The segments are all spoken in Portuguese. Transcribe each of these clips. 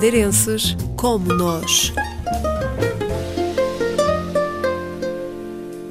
madeirenses como nós.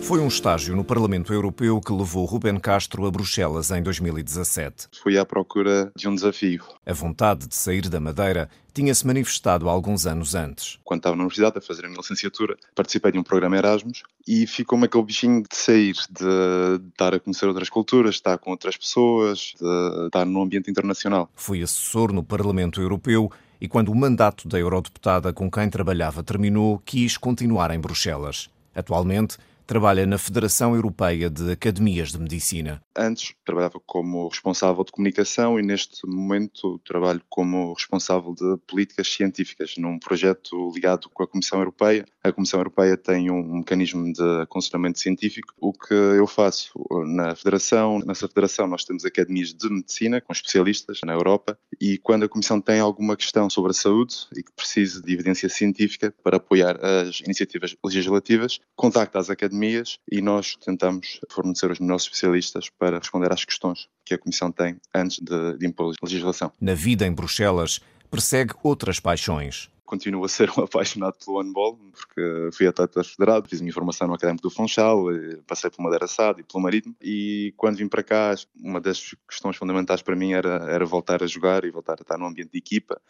Foi um estágio no Parlamento Europeu que levou Ruben Castro a Bruxelas em 2017. Fui à procura de um desafio. A vontade de sair da Madeira tinha-se manifestado alguns anos antes. Quando estava na universidade a fazer a minha licenciatura, participei de um programa Erasmus e ficou-me aquele bichinho de sair, de estar a conhecer outras culturas, de estar com outras pessoas, de estar num ambiente internacional. Fui assessor no Parlamento Europeu e quando o mandato da eurodeputada com quem trabalhava terminou, quis continuar em Bruxelas. Atualmente, trabalha na Federação Europeia de Academias de Medicina. Antes trabalhava como responsável de comunicação e neste momento trabalho como responsável de políticas científicas num projeto ligado com a Comissão Europeia. A Comissão Europeia tem um mecanismo de aconselhamento científico. O que eu faço na Federação, nessa Federação nós temos academias de medicina com especialistas na Europa e quando a Comissão tem alguma questão sobre a saúde e que precise de evidência científica para apoiar as iniciativas legislativas, contacta as academias pandemias e nós tentamos fornecer os melhores especialistas para responder às questões que a Comissão tem antes de, de impor legislação. Na vida em Bruxelas, persegue outras paixões continuo a ser um apaixonado pelo handball, porque fui atleta federado, fiz a minha formação no Académico do Funchal, passei pelo Madeira Sado e pelo Marítimo, e quando vim para cá, uma das questões fundamentais para mim era, era voltar a jogar e voltar a estar num ambiente de equipa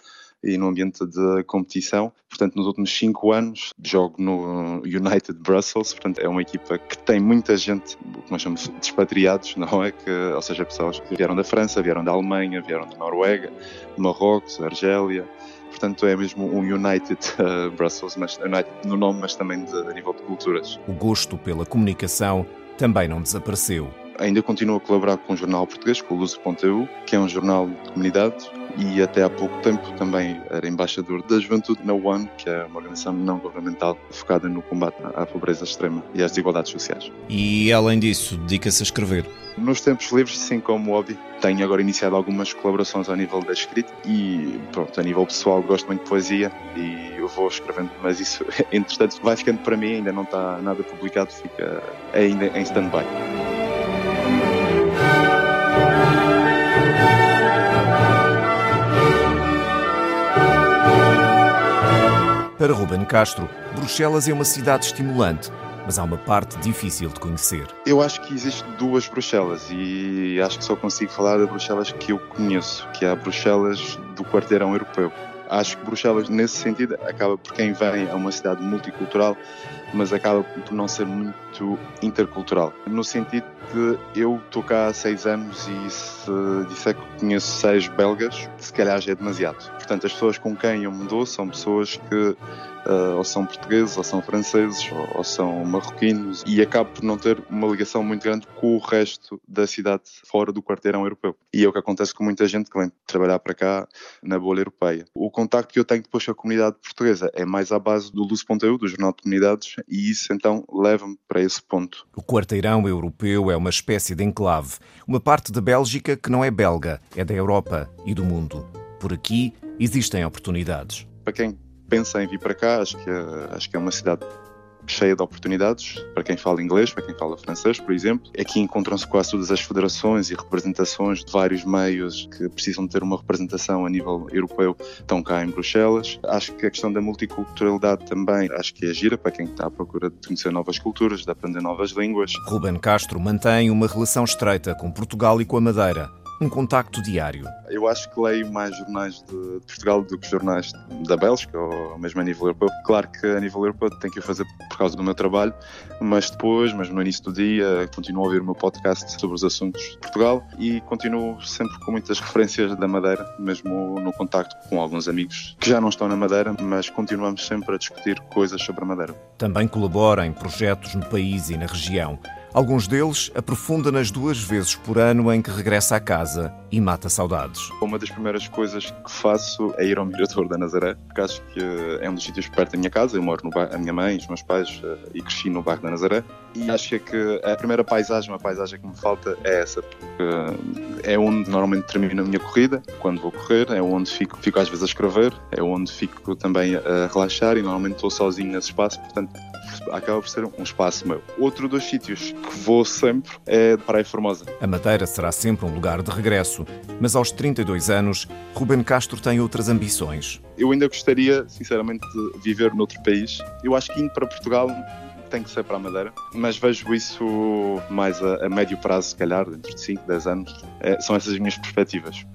e num ambiente de competição. Portanto, nos últimos cinco anos, jogo no United Brussels, portanto, é uma equipa que tem muita gente, o que nós chamamos de expatriados, não é? Que, ou seja, pessoas que vieram da França, vieram da Alemanha, vieram da Noruega, Marrocos, Argélia, portanto é mesmo um United uh, Brussels, mas United no nome, mas também de, a nível de culturas. O gosto pela comunicação também não desapareceu. Ainda continuo a colaborar com o jornal português, com o Luso.eu, que é um jornal de comunidade, e até há pouco tempo também era embaixador da juventude na ONE, que é uma organização não governamental focada no combate à pobreza extrema e às desigualdades sociais. E além disso, dedica-se a escrever? Nos tempos livres, sim, como hobby. Tenho agora iniciado algumas colaborações ao nível da escrita e, pronto, a nível pessoal gosto muito de poesia e eu vou escrevendo, mas isso, entretanto, vai ficando para mim, ainda não está nada publicado, fica ainda em stand-by. Para Ruben Castro, Bruxelas é uma cidade estimulante, mas há uma parte difícil de conhecer. Eu acho que existem duas Bruxelas e acho que só consigo falar da Bruxelas que eu conheço, que é a Bruxelas do quarteirão europeu. Acho que Bruxelas, nesse sentido, acaba por quem vem, é uma cidade multicultural, mas acaba por não ser muito intercultural. No sentido de eu estou cá há seis anos e se disser que conheço seis belgas, se calhar já é demasiado. Portanto, as pessoas com quem eu me dou são pessoas que uh, ou são portugueses, ou são franceses, ou, ou, são marroquinos, e acabo por não ter uma ligação muito grande com o resto da cidade fora do quarteirão europeu. E é o que acontece com muita gente que vem trabalhar para cá na bolha europeia. O contacto que eu tenho depois com a comunidade portuguesa é mais à base do Luz.eu, do Jornal de Comunidades, e isso então leva-me para esse ponto. O quarteirão europeu é uma espécie de enclave, uma parte da Bélgica que não é belga, é da Europa e do mundo. Por aqui existem oportunidades. Para quem pensa em vir para cá, acho que, é, acho que é uma cidade cheia de oportunidades para quem fala inglês, para quem fala francês, por exemplo. Aqui encontram-se quase todas as federações e representações de vários meios que precisam ter uma representação a nível europeu, estão cá em Bruxelas. Acho que a questão da multiculturalidade também, acho que é gira para quem está à procura de conhecer novas culturas, de aprender novas línguas. Ruben Castro mantém uma relação estreita com Portugal e com a Madeira um contacto diário. Eu acho que leio mais jornais de Portugal do que jornais da Bélgica ou mesmo a nível europeu. Claro que a nível europeu tenho que o fazer por causa do meu trabalho, mas depois, mesmo no início do dia, continuo a ouvir o meu podcast sobre os assuntos de Portugal e continuo sempre com muitas referências da Madeira, mesmo no contacto com alguns amigos que já não estão na Madeira, mas continuamos sempre a discutir coisas sobre a Madeira. Também colabora em projetos no país e na região. Alguns deles aprofunda nas duas vezes por ano em que regressa à casa e mata saudades. Uma das primeiras coisas que faço é ir ao Mirador da Nazaré, porque acho que é um dos sítios perto da minha casa. Eu moro no bairro, a minha mãe, os meus pais eh, e cresci no bairro da Nazaré. E acho que a primeira paisagem, a paisagem que me falta é essa, porque é onde normalmente termino a minha corrida, quando vou correr, é onde fico, fico às vezes a escrever, é onde fico também a relaxar e normalmente estou sozinho nesse espaço, portanto acaba por ser um espaço meu. Outro dos sítios que vou sempre é Praia Formosa. A Madeira será sempre um lugar de regresso, mas aos 32 anos, Ruben Castro tem outras ambições. Eu ainda gostaria, sinceramente, de viver noutro país. Eu acho que indo para Portugal tem que ser para a Madeira, mas vejo isso mais a, a médio prazo, se calhar, dentro de 5, 10 anos. É, são essas as minhas perspectivas.